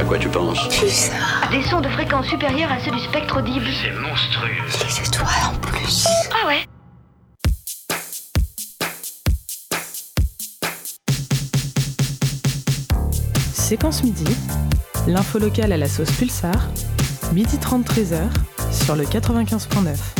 À quoi tu penses. Des sons de fréquence supérieure à ceux du spectre audible. C'est monstrueux. Les étoiles en plus. Ah ouais Séquence midi, l'info locale à la sauce Pulsar, midi 30 13h sur le 95.9.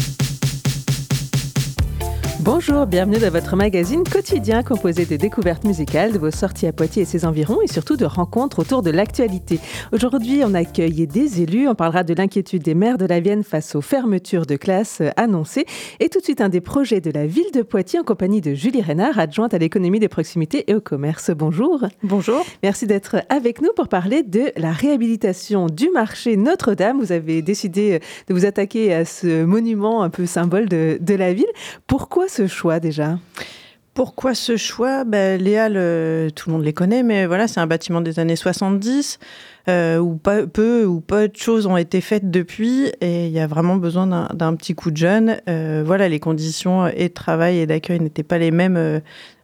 Bonjour, bienvenue dans votre magazine quotidien composé de découvertes musicales, de vos sorties à Poitiers et ses environs et surtout de rencontres autour de l'actualité. Aujourd'hui, on accueille des élus, on parlera de l'inquiétude des maires de la Vienne face aux fermetures de classes annoncées et tout de suite un des projets de la ville de Poitiers en compagnie de Julie Reynard, adjointe à l'économie des proximités et au commerce. Bonjour. Bonjour. Merci d'être avec nous pour parler de la réhabilitation du marché Notre-Dame. Vous avez décidé de vous attaquer à ce monument un peu symbole de, de la ville. Pourquoi ce choix déjà? Pourquoi ce choix? Ben, Léa, tout le monde les connaît, mais voilà, c'est un bâtiment des années 70 euh, où peu ou pas de choses ont été faites depuis et il y a vraiment besoin d'un petit coup de jeune. Euh, voilà, les conditions et de travail et d'accueil n'étaient pas les mêmes. Euh,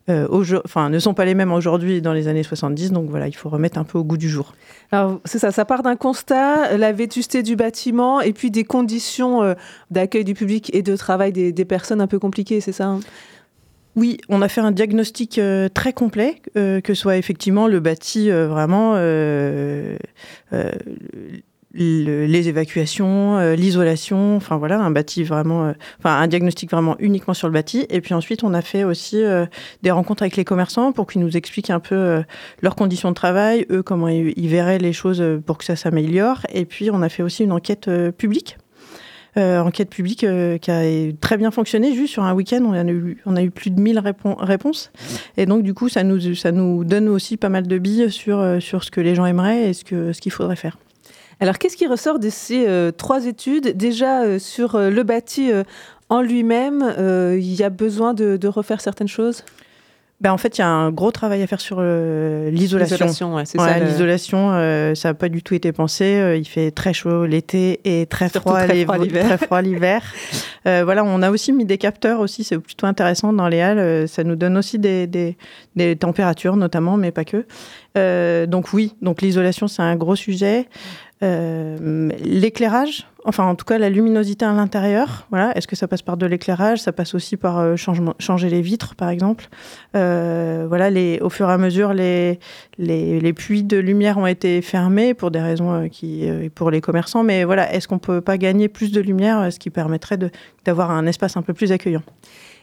enfin, ne sont pas les mêmes aujourd'hui dans les années 70, donc voilà, il faut remettre un peu au goût du jour. Alors, c'est ça, ça part d'un constat, la vétusté du bâtiment et puis des conditions d'accueil du public et de travail des, des personnes un peu compliquées, c'est ça hein? Oui, on a fait un diagnostic euh, très complet, euh, que soit effectivement le bâti euh, vraiment, les évacuations, l'isolation, enfin voilà, un bâti vraiment, enfin un diagnostic vraiment uniquement sur le bâti. Et puis ensuite, on a fait aussi des rencontres avec les commerçants pour qu'ils nous expliquent un peu leurs conditions de travail, eux comment ils verraient les choses pour que ça s'améliore. Et puis, on a fait aussi une enquête publique euh, enquête publique euh, qui a très bien fonctionné. Juste sur un week-end, on, a eu, plus de 1000 réponses. Et donc, du coup, ça nous, ça nous donne aussi pas mal de billes sur, euh, sur ce que les gens aimeraient et ce qu'il ce qu'il faudrait faire. Alors, qu'est-ce qui ressort de ces trois études? Déjà, sur le bâti en lui-même, il y a besoin de, de refaire certaines choses? Ben en fait, il y a un gros travail à faire sur euh, l'isolation. L'isolation, c'est ça. L'isolation, euh, ça n'a pas du tout été pensé. Euh, il fait très chaud l'été et très froid. Très froid l'hiver. voilà, on a aussi mis des capteurs aussi. C'est plutôt intéressant dans les halles. Ça nous donne aussi des, des, des températures notamment, mais pas que. donc oui, donc l'isolation, c'est un gros sujet. Euh, l'éclairage, enfin en tout cas la luminosité à l'intérieur, voilà. Est-ce que ça passe par de l'éclairage? Ça passe aussi par euh, changer les vitres, par exemple. Euh, voilà, les, au fur et à mesure, les, les, les, puits de lumière ont été fermés pour des raisons qui, pour les commerçants. Mais voilà, est-ce qu'on peut pas gagner plus de lumière, ce qui permettrait d'avoir un espace un peu plus accueillant?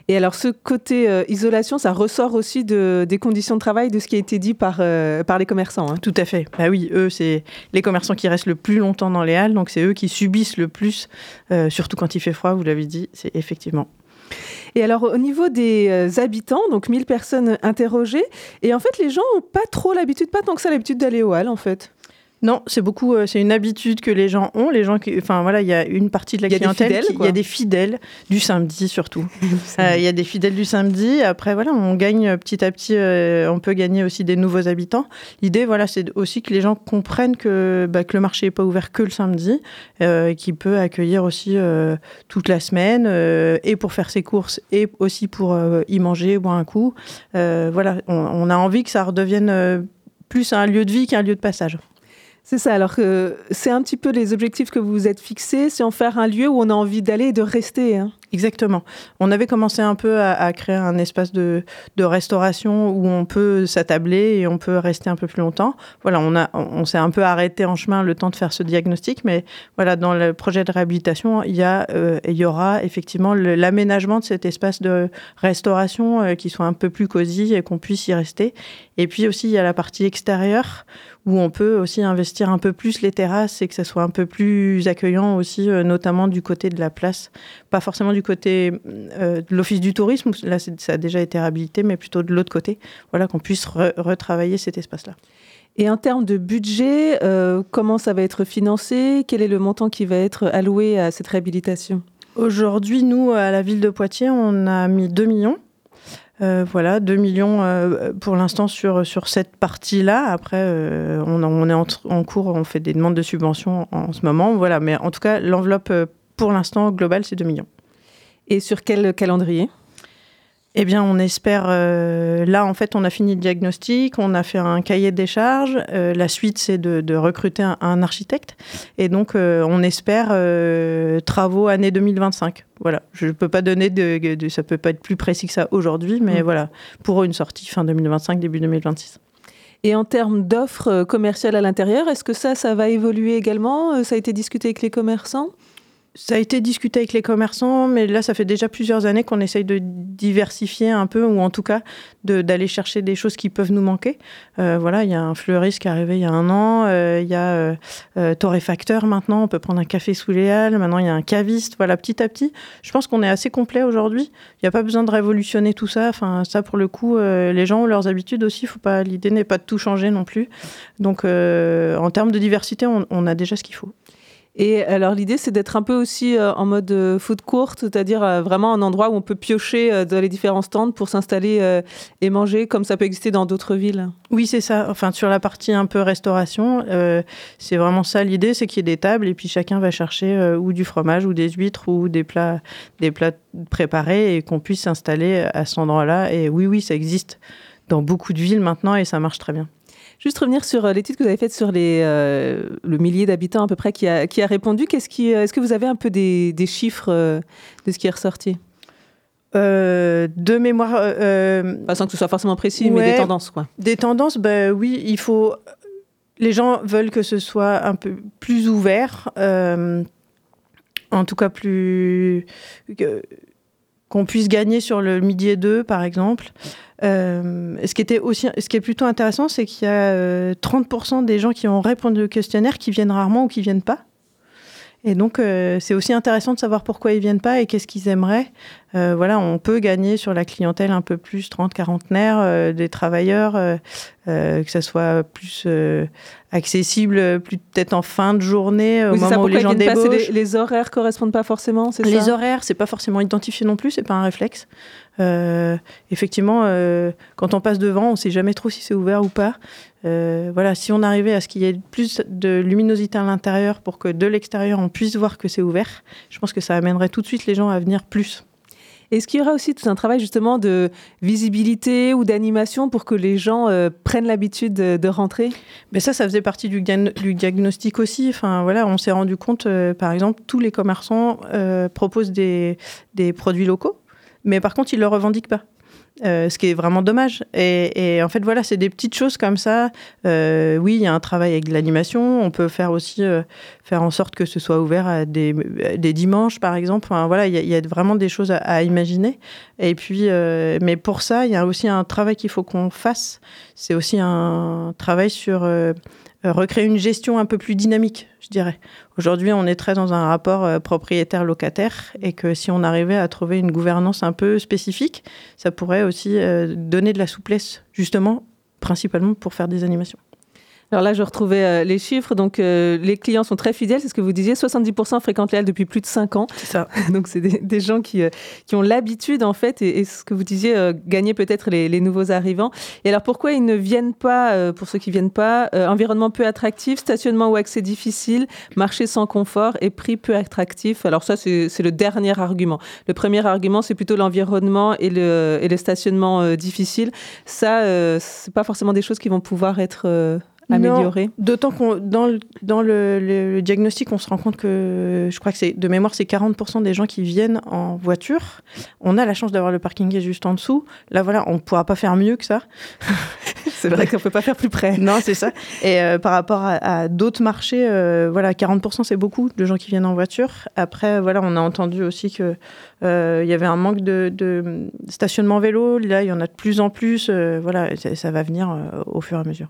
Et alors, ce côté euh, isolation, ça ressort aussi de, des conditions de travail, de ce qui a été dit par, euh, par les commerçants. Hein. Tout à fait. Bah oui, eux, c'est les commerçants qui restent le plus longtemps dans les halles, donc c'est eux qui subissent le plus, euh, surtout quand il fait froid, vous l'avez dit, c'est effectivement. Et alors, au niveau des habitants, donc 1000 personnes interrogées, et en fait, les gens n'ont pas trop l'habitude, pas tant que ça l'habitude d'aller aux halles, en fait. Non, c'est beaucoup, euh, c'est une habitude que les gens ont. Les gens qui, enfin voilà, il y a une partie de la clientèle, il y a des fidèles du samedi surtout. Euh, il y a des fidèles du samedi. Après voilà, on gagne petit à petit, euh, on peut gagner aussi des nouveaux habitants. L'idée voilà, c'est aussi que les gens comprennent que, bah, que le marché n'est pas ouvert que le samedi, euh, qu'il peut accueillir aussi toute la semaine et pour faire ses courses et aussi pour y manger, boire un coup. voilà, on, on, a envie que ça redevienne plus un lieu de vie qu'un lieu de passage. C'est ça, alors que c'est un petit peu les objectifs que vous vous êtes fixés, c'est en faire un lieu où on a envie d'aller et de rester. Hein. Exactement. On avait commencé un peu à, créer un espace de, restauration où on peut s'attabler et on peut rester un peu plus longtemps. Voilà, on, a, on s'est un peu arrêté en chemin le temps de faire ce diagnostic, mais voilà, dans le projet de réhabilitation, il y, a, euh, il y aura effectivement l'aménagement de cet espace de restauration euh, qui soit un peu plus cosy et qu'on puisse y rester. Et puis aussi, il y a la partie extérieure où on peut aussi investir un peu plus les terrasses et que ça soit un peu plus accueillant aussi, euh, notamment du côté de la place. Pas forcément du côté euh, de l'Office du tourisme, là ça a déjà été réhabilité, mais plutôt de l'autre côté, voilà, qu'on puisse retravailler cet espace-là. Et en termes de budget, euh, comment ça va être financé? Quel est le montant qui va être alloué à cette réhabilitation? Aujourd'hui, nous, à la ville de Poitiers, on a mis 2 millions euh, voilà, 2 millions euh, pour l'instant sur, sur cette partie-là. Après, euh, on, on, est en, cours, on fait des demandes de subventions en, ce moment. Voilà, mais en tout cas, l'enveloppe pour l'instant globale, c'est 2 millions. Et sur quel calendrier? Eh bien, on espère. Euh, là, en fait, on a fini le diagnostic, on a fait un cahier des charges. Euh, la suite, c'est de, recruter un, architecte. Et donc, euh, on espère travaux année 2025. Voilà. Je ne peux pas donner de, de, Ça peut pas être plus précis que ça aujourd'hui, mais mm. voilà. Pour une sortie fin 2025, début 2026. Et en termes d'offres commerciales à l'intérieur, est-ce que ça, ça va évoluer également? Ça a été discuté avec les commerçants? Ça a été discuté avec les commerçants, mais là, ça fait déjà plusieurs années qu'on essaye de diversifier un peu, ou en tout cas d'aller chercher des choses qui peuvent nous manquer. Euh, voilà, il y a un fleuriste qui est arrivé il y a un an, euh, il y a euh, euh, torréfacteur maintenant, on peut prendre un café sous les halles, maintenant il y a un caviste. Voilà, petit à petit, je pense qu'on est assez complet aujourd'hui. Il n'y a pas besoin de révolutionner tout ça. Enfin, ça, pour le coup, les gens ont leurs habitudes aussi. Faut pas, l'idée n'est pas de tout changer non plus. Donc, en termes de diversité, on a déjà ce qu'il faut. Et alors l'idée, c'est d'être un peu aussi euh, en mode euh, food court, c'est-à-dire euh, vraiment un endroit où on peut piocher dans les différents stands pour s'installer et manger, comme ça peut exister dans d'autres villes. Oui, c'est ça. Enfin, sur la partie un peu restauration, c'est vraiment ça l'idée, c'est qu'il y ait des tables et puis chacun va chercher ou du fromage ou des huîtres ou des plats, des plats préparés et qu'on puisse s'installer à cet endroit-là. Et oui, oui, ça existe dans beaucoup de villes maintenant et ça marche très bien. Juste revenir sur euh, l'étude que vous avez faite sur les, euh, le millier d'habitants à peu près qui a, qui a répondu. Qu'est-ce qui, euh, est-ce que vous avez un peu des, des chiffres de ce qui est ressorti? De mémoire. Pas sans que ce soit forcément précis, mais des tendances, quoi. Des tendances, ben oui, il faut. Les gens veulent que ce soit un peu plus ouvert, en tout cas plus qu'on puisse gagner sur le midi et deux, par exemple. Euh, ce, qui était aussi, ce qui est plutôt intéressant, c'est qu'il y a 30% euh, des gens qui ont répondu au questionnaire qui viennent rarement ou qui viennent pas. Et donc, euh, c'est aussi intéressant de savoir pourquoi ils viennent pas et qu'est-ce qu'ils aimeraient. Euh, voilà, on peut gagner sur la clientèle un peu plus 30 quarantenaires, euh, des travailleurs, que ça soit plus accessible, plus peut-être en fin de journée, au moment où les gens débauchent. Les, les, horaires correspondent pas forcément, c'est ça? Les horaires, c'est pas forcément identifié non plus, c'est pas un réflexe. Effectivement, quand on passe devant, on sait jamais trop si c'est ouvert ou pas. Euh, voilà, si on arrivait à ce qu'il y ait plus de luminosité à l'intérieur pour que de l'extérieur on puisse voir que c'est ouvert, je pense que ça amènerait tout de suite les gens à venir plus. Est-ce qu'il y aura aussi tout un travail justement de visibilité ou d'animation pour que les gens euh, prennent l'habitude de, rentrer? Mais ça, ça faisait partie du, diagnostic aussi. Enfin voilà, on s'est rendu compte, euh, par exemple, tous les commerçants proposent des, des produits locaux, mais par contre, ils le revendiquent pas. Euh, ce qui est vraiment dommage. Et, en fait, voilà, c'est des petites choses comme ça. Euh, oui, il y a un travail avec l'animation. On peut faire aussi euh, faire en sorte que ce soit ouvert à des, des dimanches, par exemple. Enfin, voilà, il y, a vraiment des choses à, imaginer. Et puis, mais pour ça, il y a aussi un travail qu'il faut qu'on fasse. C'est aussi un travail sur recréer une gestion un peu plus dynamique, je dirais. Aujourd'hui, on est très dans un rapport euh, propriétaire-locataire et que si on arrivait à trouver une gouvernance un peu spécifique, ça pourrait aussi euh, donner de la souplesse, justement, principalement pour faire des animations. Alors là, je retrouvais euh, les chiffres. Donc, euh, les clients sont très fidèles, c'est ce que vous disiez. 70% fréquentent les halles depuis plus de 5 ans. C'est ça. Donc, c'est des, gens qui, euh, qui ont l'habitude, en fait, et, ce que vous disiez, gagner peut-être les, nouveaux arrivants. Et alors, pourquoi ils ne viennent pas, pour ceux qui ne viennent pas, environnement peu attractif, stationnement ou accès difficile, marché sans confort et prix peu attractif? Alors, ça, c'est le dernier argument. Le premier argument, c'est plutôt l'environnement et le, et le stationnement difficile. Ça, c'est pas forcément des choses qui vont pouvoir être améliorer D'autant qu'on dans, le, dans le, diagnostic, on se rend compte que je crois que c'est de mémoire, c'est 40% des gens qui viennent en voiture. On a la chance d'avoir le parking juste en dessous. Là, voilà, on ne pourra pas faire mieux que ça. c'est vrai qu'on ne peut pas faire plus près. Non, c'est ça. Et euh, par rapport à, d'autres marchés, euh, voilà, 40% c'est beaucoup de gens qui viennent en voiture. Après, voilà, on a entendu aussi que euh, il y avait un manque de, de, stationnement vélo. Là, il y en a de plus en plus. voilà, ça, ça va venir au fur et à mesure.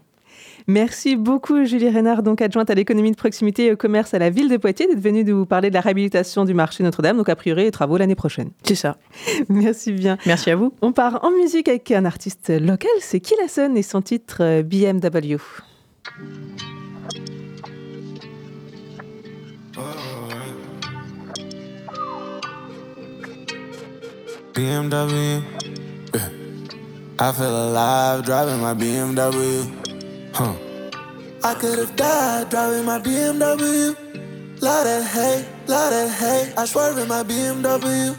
Merci beaucoup, Julie Reynard, donc adjointe à l'économie de proximité et au commerce à la ville de Poitiers, d'être venue nous parler de la réhabilitation du marché Notre-Dame. Donc, a priori, les travaux l'année prochaine. C'est ça. Merci bien. Merci à vous. On part en musique avec un artiste local, c'est Killason et son titre euh, BMW. BMW. I feel alive driving my BMW. Huh. I could have died driving my BMW. Lot of hate, lot of hate. I swerve in my BMW.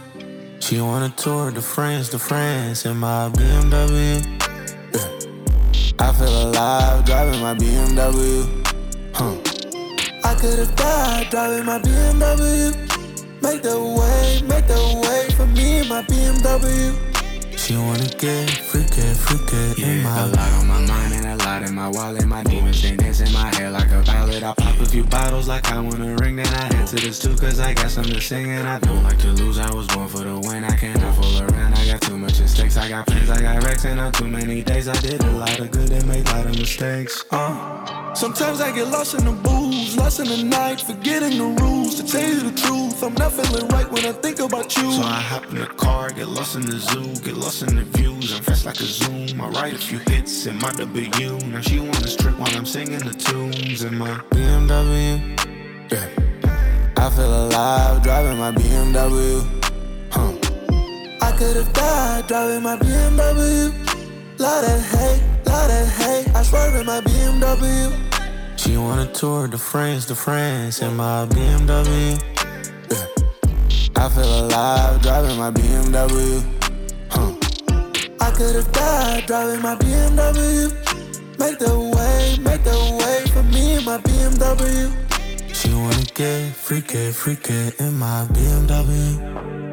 She wanna tour de France to France in my BMW. Yeah. I feel alive driving my BMW. Huh. I could have died driving my BMW. Make the way, make the way for me and my BMW. She wanna get freaky, freaky yeah, in my a lot on my mind in my wallet. My demons they dance in my head like a ballad. I pop a few bottles like I wanna ring. Then I head to this too, cause I got something to sing. And I don't like to lose, I was born for the win. I cannot fool around, I got too much at stakes. I got plans, I got wrecks, and on too many days. I did a lot of good and made a lot of mistakes. Uh. Sometimes I get lost in the booze, lost in the night, forgetting the rules. To tell you the truth, I'm not feeling right when I think about you. So I hop in the car, get lost in the zoo, get lost in the views. I'm fast like a zoom. I write a few hits in my W. Now she wanna strip while I'm singing the tunes in my BMW. Yeah, I feel alive driving my BMW. Huh. I could have died driving my BMW. Lot of hate lot of hate. I swerve in my BMW. She wanna tour de France to France in my BMW. Yeah. I feel alive driving my BMW. Huh. I could have died driving my BMW. Make the way, make the way for me in my BMW. She wanna get freaky, freaky in my BMW.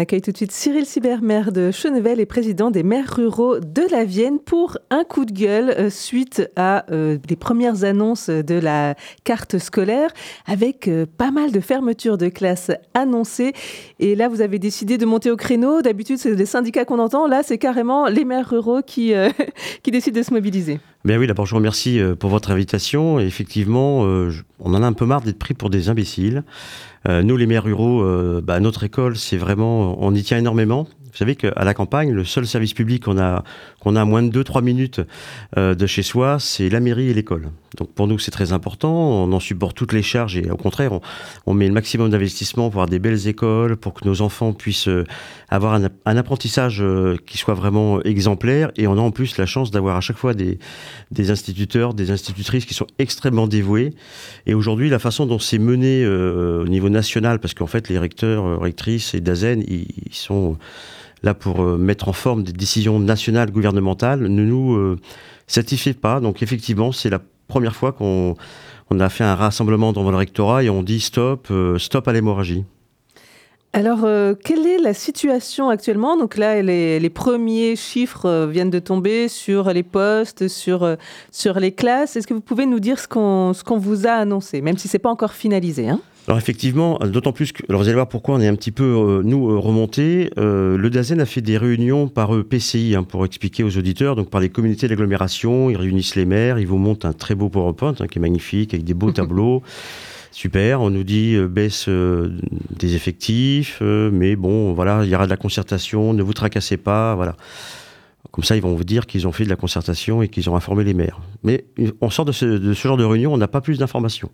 Accueille tout de suite Cyril Sibert, maire de Chenevel et président des maires ruraux de la Vienne pour un coup de gueule euh, suite à euh, des premières annonces de la carte scolaire avec euh, pas mal de fermetures de classes annoncées. Et là, vous avez décidé de monter au créneau. D'habitude, c'est les syndicats qu'on entend. Là, c'est carrément les maires ruraux qui, qui décident de se mobiliser. Bien oui, d'abord je vous remercie pour votre invitation. Effectivement, on en a un peu marre d'être pris pour des imbéciles. Euh, nous, les maires ruraux, euh, bah, notre école, c'est vraiment, on y tient énormément. Vous savez qu'à la campagne, le seul service public qu'on a, qu'on a à moins de 2-3 minutes euh, de chez soi, c'est la mairie et l'école. Donc pour nous, c'est très important. On en supporte toutes les charges et au contraire, on, met le maximum d'investissement pour avoir des belles écoles, pour que nos enfants puissent euh, avoir un, apprentissage euh, qui soit vraiment exemplaire. Et on a en plus la chance d'avoir à chaque fois des, des instituteurs, des institutrices qui sont extrêmement dévoués. Et aujourd'hui, la façon dont c'est mené au niveau national, parce qu'en fait, les recteurs, rectrices et DAZEN, ils sont là pour euh, mettre en forme des décisions nationales gouvernementales ne nous euh, satisfait pas. Donc effectivement, c'est la première fois qu'on a fait un rassemblement devant le rectorat et on dit stop, euh, stop à l'hémorragie. Alors, quelle est la situation actuellement? Donc là, les, premiers chiffres viennent de tomber sur les postes, sur, sur les classes. Est-ce que vous pouvez nous dire ce qu'on qu'on vous a annoncé, même si ce n'est pas encore finalisé hein? Alors effectivement, d'autant plus que, alors vous allez voir pourquoi on est un petit peu, euh, nous, euh, remontés. Euh, le DAZEN a fait des réunions par PCI hein, pour expliquer aux auditeurs, donc par les communautés d'agglomération, ils réunissent les maires, ils vous montrent un très beau PowerPoint hein, qui est magnifique, avec des beaux tableaux. Super, on nous dit baisse des effectifs, mais bon, voilà, il y aura de la concertation, ne vous tracassez pas, voilà. Comme ça, ils vont vous dire qu'ils ont fait de la concertation et qu'ils ont informé les maires. Mais on sort de ce, de ce genre de réunion, on n'a pas plus d'informations.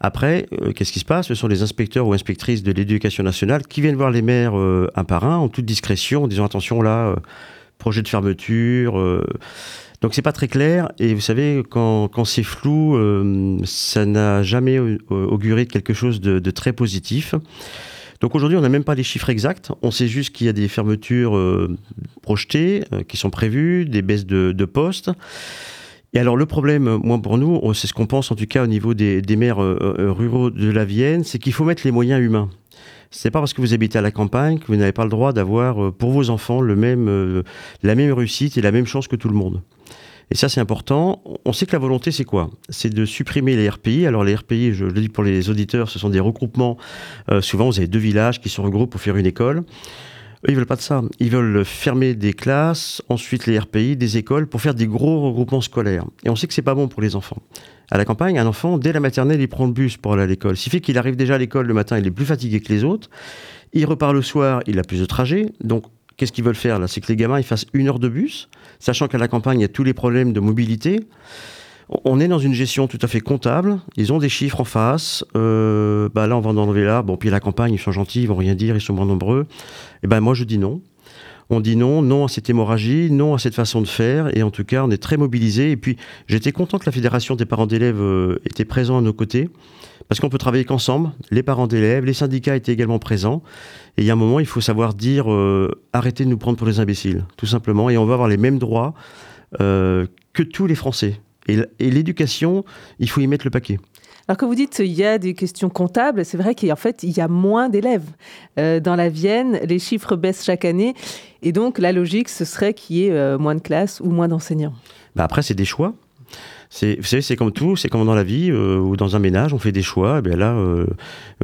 Après, euh, qu'est-ce qui se passe? Ce sont les inspecteurs ou inspectrices de l'éducation nationale qui viennent voir les maires euh, un par un, en toute discrétion, en disant attention là, euh, projet de fermeture. donc c'est pas très clair. Et vous savez, quand, c'est flou, ça n'a jamais auguré quelque chose de, très positif. Donc aujourd'hui, on n'a même pas les chiffres exacts. On sait juste qu'il y a des fermetures projetées, qui sont prévues, des baisses de, de postes. Et alors le problème, moi pour nous, c'est ce qu'on pense en tout cas au niveau des, maires euh, euh, ruraux de la Vienne, c'est qu'il faut mettre les moyens humains. C'est pas parce que vous habitez à la campagne que vous n'avez pas le droit d'avoir euh, pour vos enfants la même réussite et la même chance que tout le monde. Et ça, c'est important. On sait que la volonté, c'est quoi? C'est de supprimer les RPI. Alors, les RPI, je le dis pour les auditeurs, ce sont des regroupements. Euh, souvent, vous avez deux villages qui se regroupent pour faire une école. Eux, ils veulent pas de ça. Ils veulent fermer des classes, ensuite les RPI, des écoles, pour faire des gros regroupements scolaires. Et on sait que c'est pas bon pour les enfants. À la campagne, un enfant, dès la maternelle, il prend le bus pour aller à l'école. Fait qu'il arrive déjà à l'école le matin, il est plus fatigué que les autres. Il repart le soir, il a plus de trajet. Donc, qu'est-ce qu'ils veulent faire là? C'est que les gamins ils fassent une heure de bus, sachant qu'à la campagne il y a tous les problèmes de mobilité. On est dans une gestion tout à fait comptable. Ils ont des chiffres en face. Euh, bah là, on va en enlever là. Bon, puis la campagne, ils sont gentils, ils vont rien dire, ils sont moins nombreux. Et eh ben moi, je dis non. On dit non, non à cette hémorragie, non à cette façon de faire. Et en tout cas, on est très mobilisés. Et puis, j'étais content que la fédération des parents d'élèves euh, était présente à nos côtés, parce qu'on peut travailler qu'ensemble. Les parents d'élèves, les syndicats étaient également présents. Et il y a un moment, il faut savoir dire euh, arrêtez de nous prendre pour des imbéciles, tout simplement. Et on va avoir les mêmes droits euh, que tous les Français. Et, l'éducation, il faut y mettre le paquet. Alors que vous dites il y a des questions comptables, c'est vrai qu'en fait il y a moins d'élèves euh, dans la Vienne, les chiffres baissent chaque année, et donc la logique ce serait qu'il y ait moins de classes ou moins d'enseignants. Bah après c'est des choix. Vous savez, c'est comme tout, c'est comme dans la vie euh, ou dans un ménage, on fait des choix. Et bien là, euh,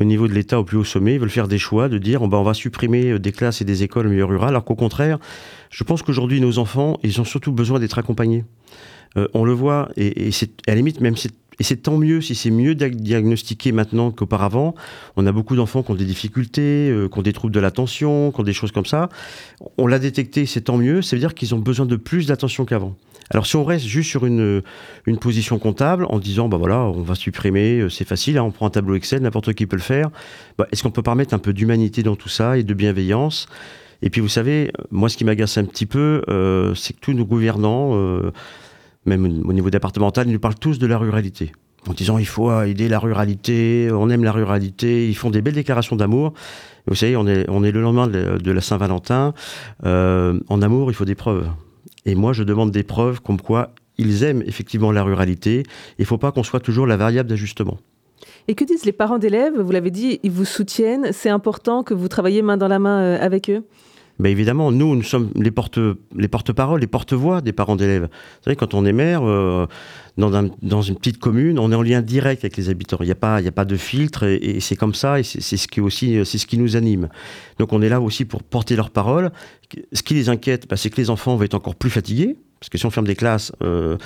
au niveau de l'État au plus haut sommet, ils veulent faire des choix de dire ben, on va supprimer euh, des classes et des écoles au milieu rural, alors qu'au contraire, je pense qu'aujourd'hui, nos enfants, ils ont surtout besoin d'être accompagnés. On le voit, et, c'est à la limite, même et c'est tant mieux si c'est mieux diagnostiqué maintenant qu'auparavant. On a beaucoup d'enfants qui ont des difficultés, qui ont des troubles de l'attention, qui ont des choses comme ça. On l'a détecté, c'est tant mieux. Ça veut dire qu'ils ont besoin de plus d'attention qu'avant. Alors si on reste juste sur une, une position comptable en disant bah voilà on va supprimer euh, c'est facile hein, on prend un tableau Excel n'importe qui peut le faire bah, est-ce qu'on peut pas mettre un peu d'humanité dans tout ça et de bienveillance? Et puis vous savez moi ce qui m'agace un petit peu euh, c'est que tous nos gouvernants euh, même au niveau départemental ils nous parlent tous de la ruralité en disant il faut aider la ruralité, on aime la ruralité, ils font des belles déclarations d'amour. Vous savez, on est, on est le lendemain de la Saint-Valentin. en amour, il faut des preuves. Et moi, je demande des preuves comme quoi ils aiment effectivement la ruralité. Il ne faut pas qu'on soit toujours la variable d'ajustement. Et que disent les parents d'élèves? Vous l'avez dit, ils vous soutiennent. C'est important que vous travaillez main dans la main euh, avec eux? Ben évidemment, nous, nous sommes les porte les porte-paroles, les porte-voix des parents d'élèves. Vous savez, quand on est maire, euh, dans, une petite commune, on est en lien direct avec les habitants. Il n'y a, pas, de filtre et, c'est comme ça et c'est ce qui aussi, c'est ce qui nous anime. Donc on est là aussi pour porter leurs paroles. Ce qui les inquiète, ben, c'est que les enfants vont être encore plus fatigués parce que si on ferme des classes, euh,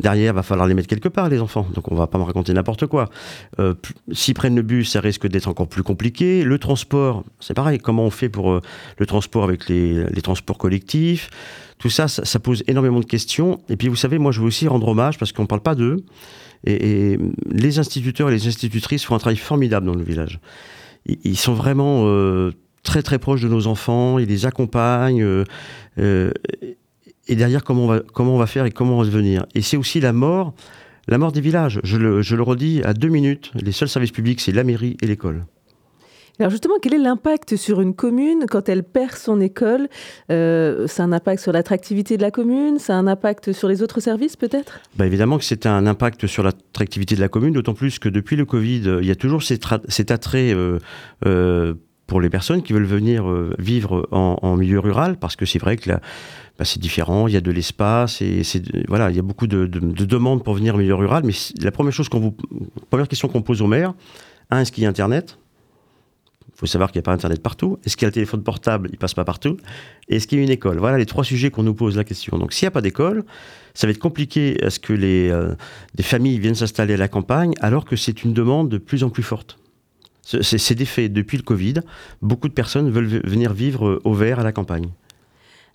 derrière, va falloir les mettre quelque part, les enfants. Donc on va pas me raconter n'importe quoi. Euh, S'ils prennent le bus, ça risque d'être encore plus compliqué. Le transport, c'est pareil. Comment on fait pour euh, le transport avec les, transports collectifs? Tout ça, ça, pose énormément de questions. Et puis vous savez, moi je veux aussi rendre hommage, parce qu'on ne parle pas d'eux. Et, les instituteurs et les institutrices font un travail formidable dans le village. Ils, sont vraiment euh, très très proches de nos enfants, ils les accompagnent. Et derrière comment on va, comment on va faire et comment on va devenir. Et c'est aussi la mort, la mort des villages. Je le, je le redis à deux minutes, les seuls services publics, c'est la mairie et l'école. Alors justement, quel est l'impact sur une commune quand elle perd son école? Euh, C'est un impact sur l'attractivité de la commune? C'est un impact sur les autres services peut-être? Bah Évidemment que c'est un impact sur l'attractivité de la commune, d'autant plus que depuis le Covid, il y a toujours cet, attrait euh, euh, pour les personnes qui veulent venir euh, vivre en, en, milieu rural, parce que c'est vrai que la, bah, c'est différent, il y a de l'espace, et voilà, il y a beaucoup de, demandes pour venir au milieu rural. Mais la première chose première question qu'on pose au maire, un, est-ce qu'il y a Internet? Il faut savoir qu'il n'y a pas Internet partout. Est-ce qu'il y a le téléphone portable? Il passe pas partout. est-ce qu'il y a une école? Voilà les trois sujets qu'on nous pose la question. Donc, s'il n'y a pas d'école, ça va être compliqué à ce que les, euh, des familles viennent s'installer à la campagne, alors que c'est une demande de plus en plus forte. C'est des faits. Depuis le Covid, beaucoup de personnes veulent venir vivre au vert à la campagne.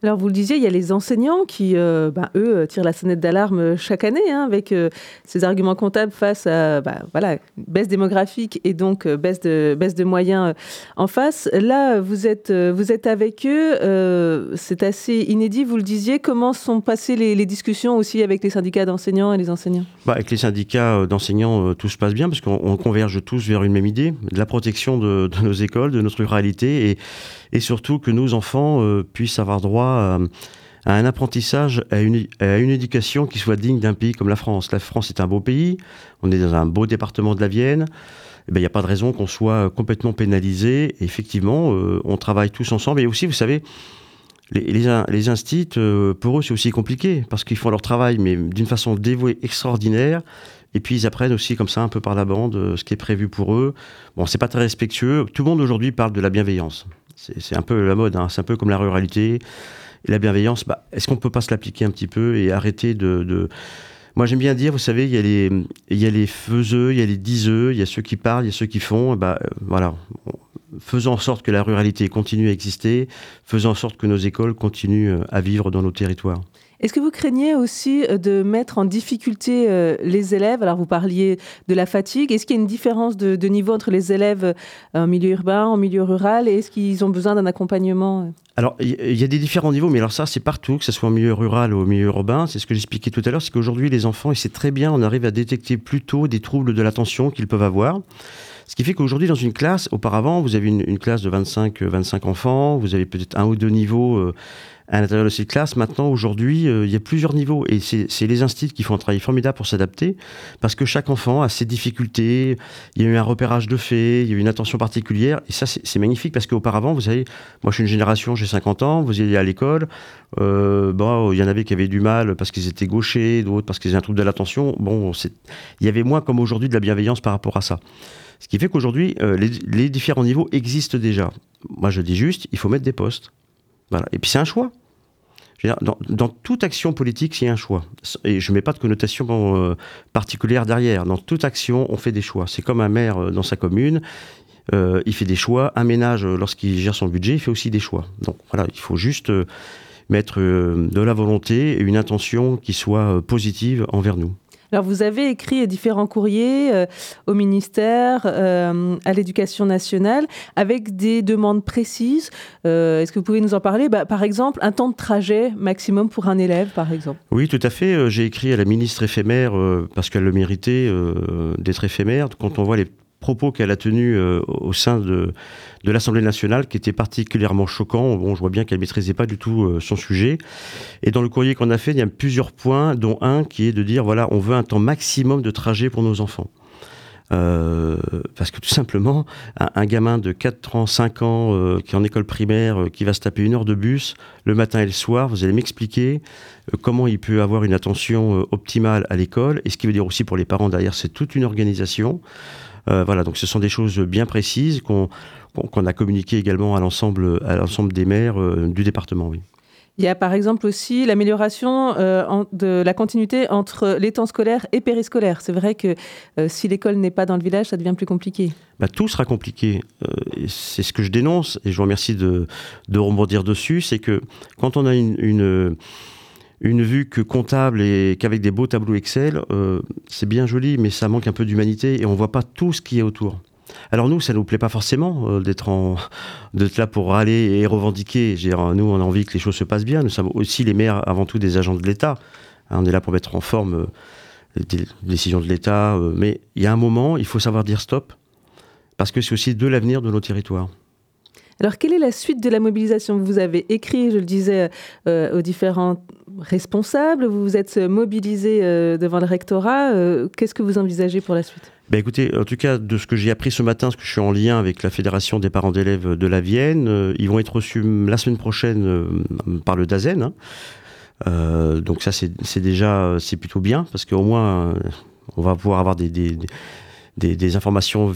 Alors vous le disiez, il y a les enseignants qui, euh, bah, eux, euh, tirent la sonnette d'alarme euh, chaque année hein, avec ces arguments comptables face à bah, voilà, baisse démographique et donc baisse, de, moyens en face. Là, vous êtes, vous êtes avec eux, c'est assez inédit, vous le disiez. Comment sont passées les, discussions aussi avec les syndicats d'enseignants et les enseignants? Bah, Avec les syndicats d'enseignants, tout se passe bien parce qu'on converge tous vers une même idée, de la protection de, nos écoles, de notre ruralité et surtout que nos enfants euh, puissent avoir droit à, un apprentissage, à une, éducation qui soit digne d'un pays comme la France. La France est un beau pays, on est dans un beau département de la Vienne. Eh ben, il n'y a pas de raison qu'on soit complètement pénalisé. effectivement, euh, on travaille tous ensemble. Et aussi, vous savez, les, les, instits, pour eux, c'est aussi compliqué parce qu'ils font leur travail, mais d'une façon dévouée, extraordinaire. Et puis ils apprennent aussi comme ça un peu par la bande ce qui est prévu pour eux. Bon, c'est pas très respectueux. Tout le monde aujourd'hui parle de la bienveillance. C'est un peu la mode, hein. c'est un peu comme la ruralité. Et la bienveillance, bah, est-ce qu'on peut pas se l'appliquer un petit peu et arrêter de. Moi, j'aime bien dire, vous savez, il y, a les, il faiseux, il y a les diseux, il y a ceux qui parlent, il y a ceux qui font. Bah, euh, voilà. Faisons en sorte que la ruralité continue à exister, faisons en sorte que nos écoles continuent euh, à vivre dans nos territoires. Est-ce que vous craignez aussi euh, de mettre en difficulté euh, les élèves? Alors, vous parliez de la fatigue. Est-ce qu'il y a une différence de, niveau entre les élèves euh, en milieu urbain, en milieu rural? Et est-ce qu'ils ont besoin d'un accompagnement? Alors, il y a des différents niveaux, mais alors ça, c'est partout, que ce soit en milieu rural ou au milieu urbain. C'est ce que j'expliquais tout à l'heure, c'est qu'aujourd'hui, les enfants, et c'est très bien, on arrive à détecter plus tôt des troubles de l'attention qu'ils peuvent avoir. Ce qui fait qu'aujourd'hui, dans une classe, auparavant, vous avez une, classe de 25, 25 enfants, vous avez peut-être un ou deux niveaux à l'intérieur de cette classe. Maintenant, aujourd'hui, euh, il y a plusieurs niveaux et c'est les instituts qui font un travail formidable pour s'adapter parce que chaque enfant a ses difficultés. Il y a eu un repérage de faits, il y a eu une attention particulière et ça, c'est magnifique parce qu'auparavant, vous savez, moi je suis une génération, j'ai 50 ans, vous allez à l'école, euh, bon, il y en avait qui avaient du mal parce qu'ils étaient gauchers, d'autres parce qu'ils avaient un trouble de l'attention. Bon, il y avait moins comme aujourd'hui de la bienveillance par rapport à ça. Ce qui fait qu'aujourd'hui, euh, les, les différents niveaux existent déjà. Moi, je dis juste, il faut mettre des postes. Voilà. Et puis c'est un choix dans, toute action politique, il y a un choix. Et je ne mets pas de connotation euh, particulière derrière. Dans toute action, on fait des choix. C'est comme un maire euh, dans sa commune. Euh, il fait des choix. Un ménage, lorsqu'il gère son budget, il fait aussi des choix. Donc voilà, il faut juste mettre de la volonté et une intention qui soit positive envers nous. Alors, vous avez écrit différents courriers euh, au ministère, euh, à l'éducation nationale, avec des demandes précises. Euh, est-ce que vous pouvez nous en parler? Bah, Par exemple, un temps de trajet maximum pour un élève, par exemple. Oui, tout à fait. J'ai écrit à la ministre éphémère, parce qu'elle le méritait d'être éphémère. Quand on voit les propos qu'elle a tenus euh, au sein de, l'Assemblée nationale qui étaient particulièrement choquants. Bon, je vois bien qu'elle ne maîtrisait pas du tout euh, son sujet. Et dans le courrier qu'on a fait, il y a plusieurs points, dont un qui est de dire, voilà, on veut un temps maximum de trajet pour nos enfants. Euh, parce que tout simplement, un, gamin de 4 ans, 5 ans, qui est en école primaire, qui va se taper une heure de bus le matin et le soir, vous allez m'expliquer comment il peut avoir une attention optimale à l'école. Et ce qui veut dire aussi pour les parents derrière, c'est toute une organisation. Euh, voilà, donc ce sont des choses bien précises qu'on a communiquées également à l'ensemble des maires euh, du département. Oui. Il y a par exemple aussi l'amélioration euh, de la continuité entre les temps scolaires et périscolaires. C'est vrai que si l'école n'est pas dans le village, ça devient plus compliqué. Bah, tout sera compliqué. c'est ce que je dénonce et je vous remercie de, de rebondir dessus. C'est que quand on a une une vue que comptable et qu'avec des beaux tableaux Excel, euh, c'est bien joli, mais ça manque un peu d'humanité et on voit pas tout ce qui est autour. Alors nous, ça nous plaît pas forcément euh, d'être là pour râler et revendiquer. nous, on a envie que les choses se passent bien. Nous sommes aussi les maires, avant tout, des agents de l'État. Hein, on est là pour mettre en forme euh, les décisions de l'État. mais il y a un moment, il faut savoir dire stop, parce que c'est aussi de l'avenir de nos territoires. Alors, quelle est la suite de la mobilisation? Vous avez écrit, je le disais, euh, aux différents responsables, vous vous êtes mobilisé euh, devant le rectorat. Euh, qu'est-ce que vous envisagez pour la suite? Ben écoutez, en tout cas, de ce que j'ai appris ce matin, parce que je suis en lien avec la Fédération des parents d'élèves de la Vienne, ils vont être reçus la semaine prochaine par le DAZEN. Hein. donc ça, c'est déjà, c'est plutôt bien, parce qu'au moins, on va pouvoir avoir des, des, informations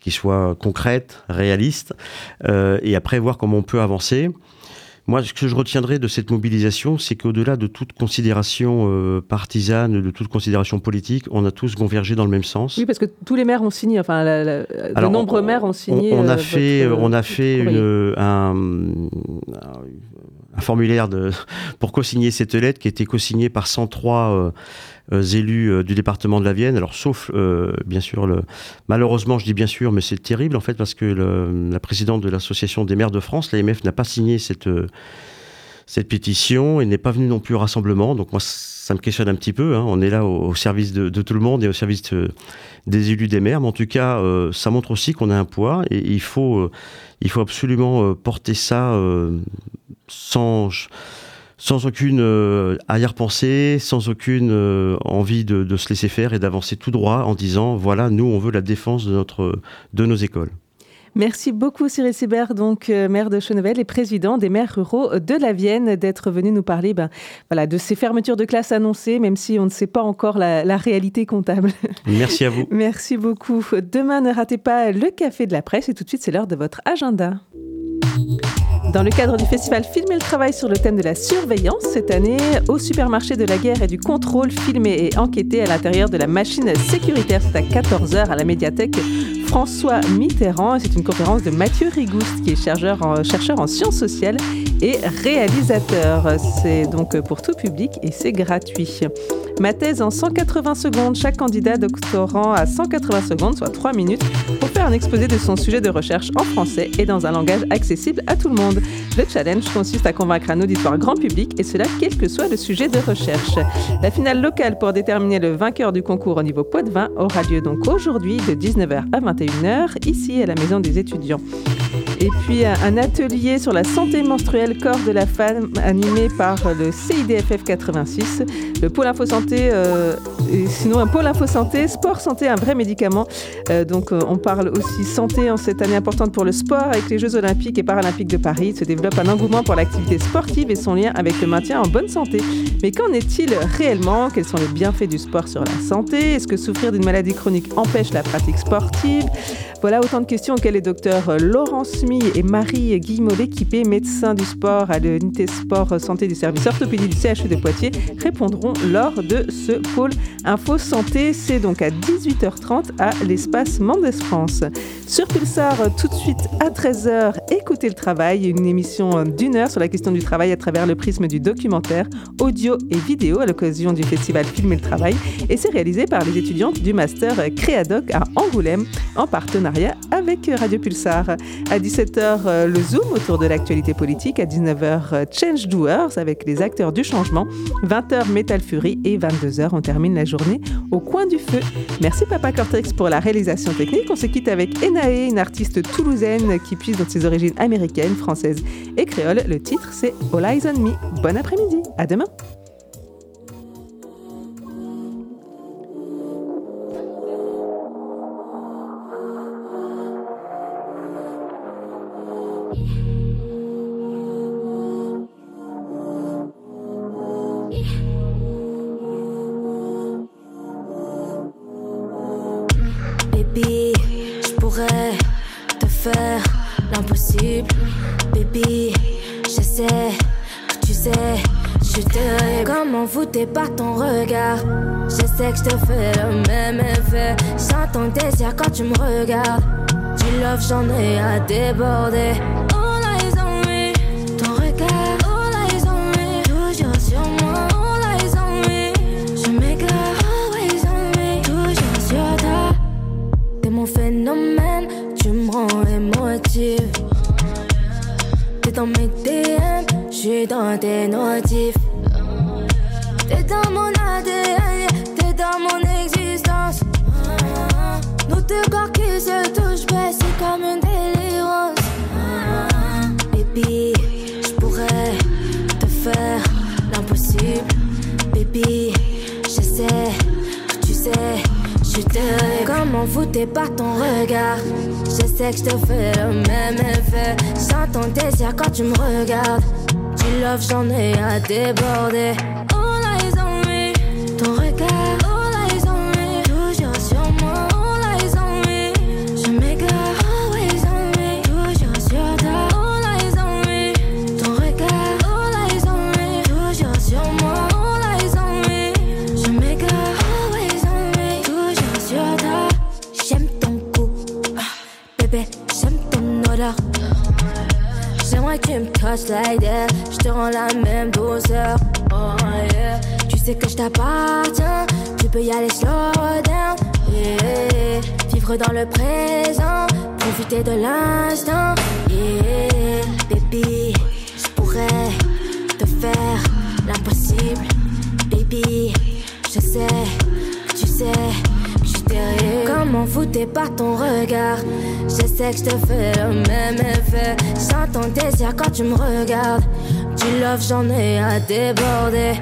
qui soit concrète, réaliste, euh, et après voir comment on peut avancer. Moi, ce que je retiendrai de cette mobilisation, c'est qu'au-delà de toute considération euh, partisane, de toute considération politique, on a tous convergé dans le même sens. Oui, parce que tous les maires ont signé, enfin, de nombreux maires ont signé. On, a, euh, fait, on a fait une, un, un, formulaire de, pour co-signer cette lettre qui a été co-signée par 103 euh, élus euh, du département de la Vienne. Alors, sauf, euh, bien sûr, malheureusement, je dis bien sûr, mais c'est terrible, en fait, parce que la présidente de l'Association des maires de France, l'AMF, n'a pas signé cette, cette pétition et n'est pas venue non plus au rassemblement. Donc, moi, ça me questionne un petit peu. Hein. On est là au, service de, tout le monde et au service des élus des maires. Mais en tout cas, ça montre aussi qu'on a un poids et, il, faut, il faut absolument porter ça sans sans aucune euh, arrière-pensée, sans aucune euh, envie de, se laisser faire et d'avancer tout droit en disant voilà, nous, on veut la défense de, notre, de nos écoles. Merci beaucoup Cyril Sibert, donc euh, maire de Chenevel et président des maires ruraux de la Vienne, d'être venu nous parler ben, voilà, de ces fermetures de classes annoncées, même si on ne sait pas encore la, la réalité comptable. Merci à vous. Merci beaucoup. Demain, ne ratez pas le café de la presse et tout de suite, c'est l'heure de votre agenda. Dans le cadre du festival Filmer le travail sur le thème de la surveillance, cette année, au supermarché de la guerre et du contrôle, filmé et enquêté à l'intérieur de la machine sécuritaire. C'est à 14h à la médiathèque François Mitterrand. C'est une conférence de Mathieu Rigouste, qui est chercheur en, chercheur en sciences sociales et réalisateur. C'est donc pour tout public et c'est gratuit. Ma thèse en 180 secondes. Chaque candidat doctorant a 180 secondes, soit 3 minutes, pour faire un exposé de son sujet de recherche en français et dans un langage accessible à tout le monde. Le challenge consiste à convaincre un auditoire grand public et cela quel que soit le sujet de recherche. La finale locale pour déterminer le vainqueur du concours au niveau poids de vin aura lieu donc aujourd'hui de 19h à 21h ici à la maison des étudiants. Et puis un atelier sur la santé menstruelle corps de la femme animé par le CIDFF 86, le pôle info santé, euh, sinon un pôle info santé, sport santé, un vrai médicament. Euh, donc euh, on parle aussi santé en cette année importante pour le sport avec les Jeux olympiques et paralympiques de Paris. Il se développe un engouement pour l'activité sportive et son lien avec le maintien en bonne santé. Mais qu'en est-il réellement? Quels sont les bienfaits du sport sur la santé? Est-ce que souffrir d'une maladie chronique empêche la pratique sportive? Voilà autant de questions auxquelles les docteurs Laurent Et Marie Guillemot l'équipée, médecins du sport à l'unité sport santé du service orthopédie du CHU de Poitiers, répondront lors de ce pôle Info Santé. C'est donc à 18h30 à l'espace Mendes France. Sur Pulsar, tout de suite à 13h, écoutez le travail, une émission d'une heure sur la question du travail à travers le prisme du documentaire, audio et vidéo à l'occasion du festival Film et le Travail. Et c'est réalisé par les étudiantes du master Créadoc à Angoulême en partenariat avec Radio Pulsar. À 17h, le Zoom autour de l'actualité politique. À 19h, Change Doers avec les acteurs du changement. 20h, Metal Fury et 22h, on termine la journée au coin du feu. Merci Papa Cortex pour la réalisation technique. On se quitte avec Enae, une artiste toulousaine qui puise dans ses origines américaines, françaises et créoles. Le titre, c'est All Eyes on Me. Bon après-midi. À demain. Pourrais te faire l'impossible. Baby, je sais tu sais, je te Comment vous t'es pas ton regard? Je sais que je te fais le même effet. J'entends ton désir quand tu me regardes. Du love, j'en ai à déborder. Tes notifs. T'es dans mon ADN, t'es dans mon existence. Nos deux corps qui se touchent, ouais, c'est comme une délivrance. Ah, Baby, j'pourrais te faire l'impossible. Baby, je sais tu sais, je te Comment vous t'es pas ton regard? Je sais que je te fais le même effet. J'entends ton désir quand tu me regardes. Love, j'en ai à déborder. All eyes on me, ton regard. Je te rends la même douceur. Oh. Tu sais que je t'appartiens. Tu peux y aller slow down. Vivre dans le présent. Profiter de l'instant. Yeah. Baby, je pourrais te faire Pas ton regard? Je sais que je te fais le même effet. J'entends désir quand tu me regardes. Du love, j'en ai à déborder.